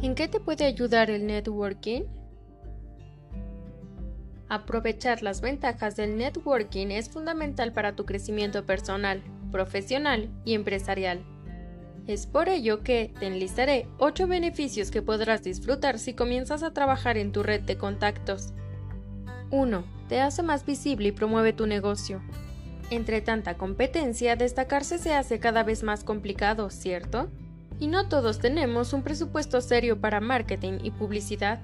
¿En qué te puede ayudar el networking? Aprovechar las ventajas del networking es fundamental para tu crecimiento personal, profesional y empresarial. Es por ello que te enlistaré 8 beneficios que podrás disfrutar si comienzas a trabajar en tu red de contactos. 1. Te hace más visible y promueve tu negocio. Entre tanta competencia, destacarse se hace cada vez más complicado, ¿cierto? Y no todos tenemos un presupuesto serio para marketing y publicidad.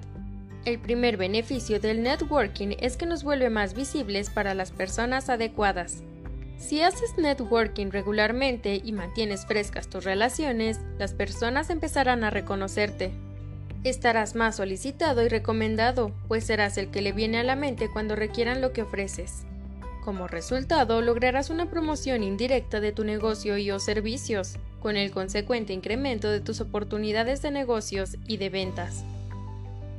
El primer beneficio del networking es que nos vuelve más visibles para las personas adecuadas. Si haces networking regularmente y mantienes frescas tus relaciones, las personas empezarán a reconocerte. Estarás más solicitado y recomendado, pues serás el que le viene a la mente cuando requieran lo que ofreces. Como resultado, lograrás una promoción indirecta de tu negocio y o servicios, con el consecuente incremento de tus oportunidades de negocios y de ventas.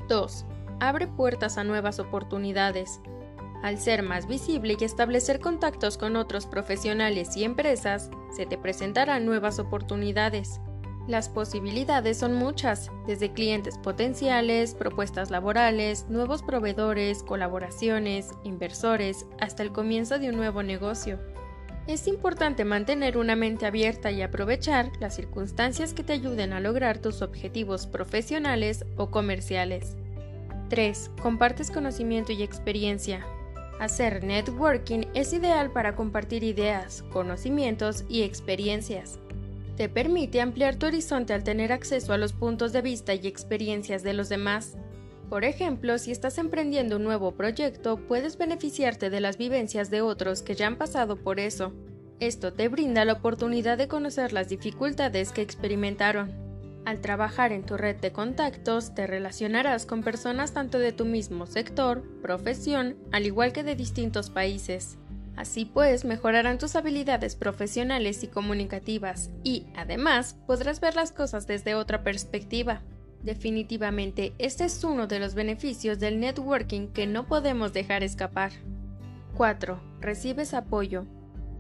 2. Abre puertas a nuevas oportunidades. Al ser más visible y establecer contactos con otros profesionales y empresas, se te presentarán nuevas oportunidades. Las posibilidades son muchas, desde clientes potenciales, propuestas laborales, nuevos proveedores, colaboraciones, inversores, hasta el comienzo de un nuevo negocio. Es importante mantener una mente abierta y aprovechar las circunstancias que te ayuden a lograr tus objetivos profesionales o comerciales. 3. Compartes conocimiento y experiencia. Hacer networking es ideal para compartir ideas, conocimientos y experiencias. Te permite ampliar tu horizonte al tener acceso a los puntos de vista y experiencias de los demás. Por ejemplo, si estás emprendiendo un nuevo proyecto, puedes beneficiarte de las vivencias de otros que ya han pasado por eso. Esto te brinda la oportunidad de conocer las dificultades que experimentaron. Al trabajar en tu red de contactos, te relacionarás con personas tanto de tu mismo sector, profesión, al igual que de distintos países. Así pues, mejorarán tus habilidades profesionales y comunicativas y, además, podrás ver las cosas desde otra perspectiva. Definitivamente, este es uno de los beneficios del networking que no podemos dejar escapar. 4. Recibes apoyo.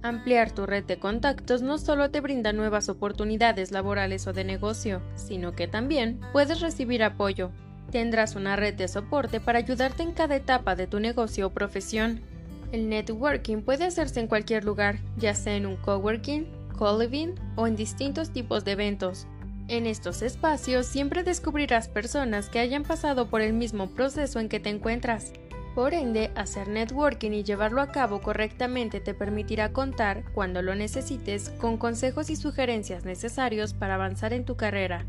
Ampliar tu red de contactos no solo te brinda nuevas oportunidades laborales o de negocio, sino que también puedes recibir apoyo. Tendrás una red de soporte para ayudarte en cada etapa de tu negocio o profesión. El networking puede hacerse en cualquier lugar, ya sea en un coworking, co-living o en distintos tipos de eventos. En estos espacios siempre descubrirás personas que hayan pasado por el mismo proceso en que te encuentras por ende, hacer networking y llevarlo a cabo correctamente te permitirá contar, cuando lo necesites, con consejos y sugerencias necesarios para avanzar en tu carrera.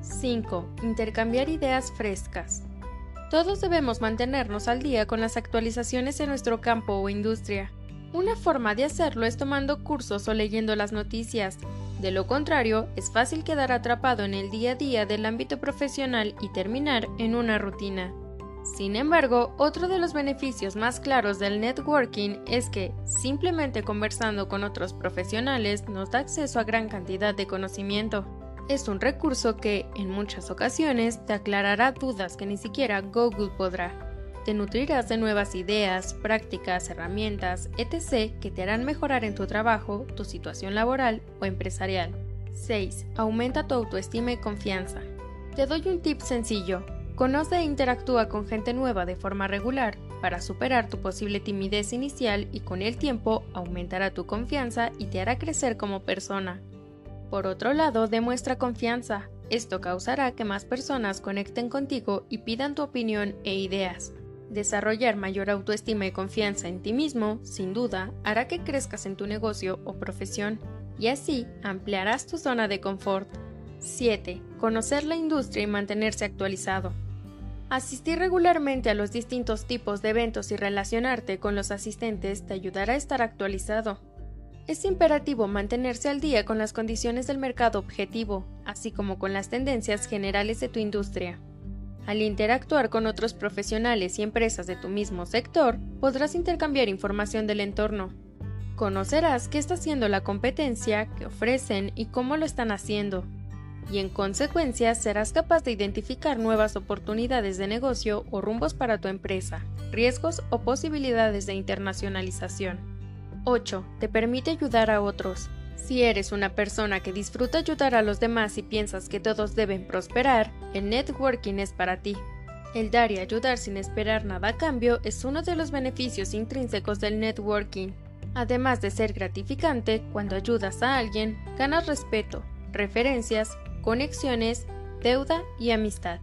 5. Intercambiar ideas frescas. Todos debemos mantenernos al día con las actualizaciones en nuestro campo o industria. Una forma de hacerlo es tomando cursos o leyendo las noticias. De lo contrario, es fácil quedar atrapado en el día a día del ámbito profesional y terminar en una rutina. Sin embargo, otro de los beneficios más claros del networking es que, simplemente conversando con otros profesionales, nos da acceso a gran cantidad de conocimiento. Es un recurso que, en muchas ocasiones, te aclarará dudas que ni siquiera Google podrá. Te nutrirás de nuevas ideas, prácticas, herramientas, etc. que te harán mejorar en tu trabajo, tu situación laboral o empresarial. 6. Aumenta tu autoestima y confianza. Te doy un tip sencillo, Conoce e interactúa con gente nueva de forma regular para superar tu posible timidez inicial y con el tiempo aumentará tu confianza y te hará crecer como persona. Por otro lado, demuestra confianza. Esto causará que más personas conecten contigo y pidan tu opinión e ideas. Desarrollar mayor autoestima y confianza en ti mismo, sin duda, hará que crezcas en tu negocio o profesión y así ampliarás tu zona de confort. 7. Conocer la industria y mantenerse actualizado. Asistir regularmente a los distintos tipos de eventos y relacionarte con los asistentes te ayudará a estar actualizado. Es imperativo mantenerse al día con las condiciones del mercado objetivo, así como con las tendencias generales de tu industria. Al interactuar con otros profesionales y empresas de tu mismo sector, podrás intercambiar información del entorno. Conocerás qué está haciendo la competencia, qué ofrecen y cómo lo están haciendo, y en consecuencia serás capaz de identificar nuevas oportunidades de negocio o rumbos para tu empresa, riesgos o posibilidades de internacionalización. 8. Te permite ayudar a otros. Si eres una persona que disfruta ayudar a los demás y piensas que todos deben prosperar, el networking es para ti. El dar y ayudar sin esperar nada a cambio es uno de los beneficios intrínsecos del networking. Además de ser gratificante, cuando ayudas a alguien, ganas respeto, referencias, conexiones, deuda y amistad.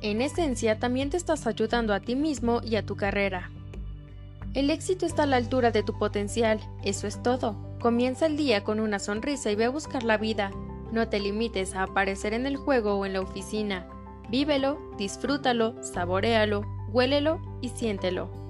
En esencia, también te estás ayudando a ti mismo y a tu carrera. El éxito está a la altura de tu potencial, eso es todo. Comienza el día con una sonrisa y ve a buscar la vida. No te limites a aparecer en el juego o en la oficina. Vívelo, disfrútalo, saborealo, huélelo y siéntelo.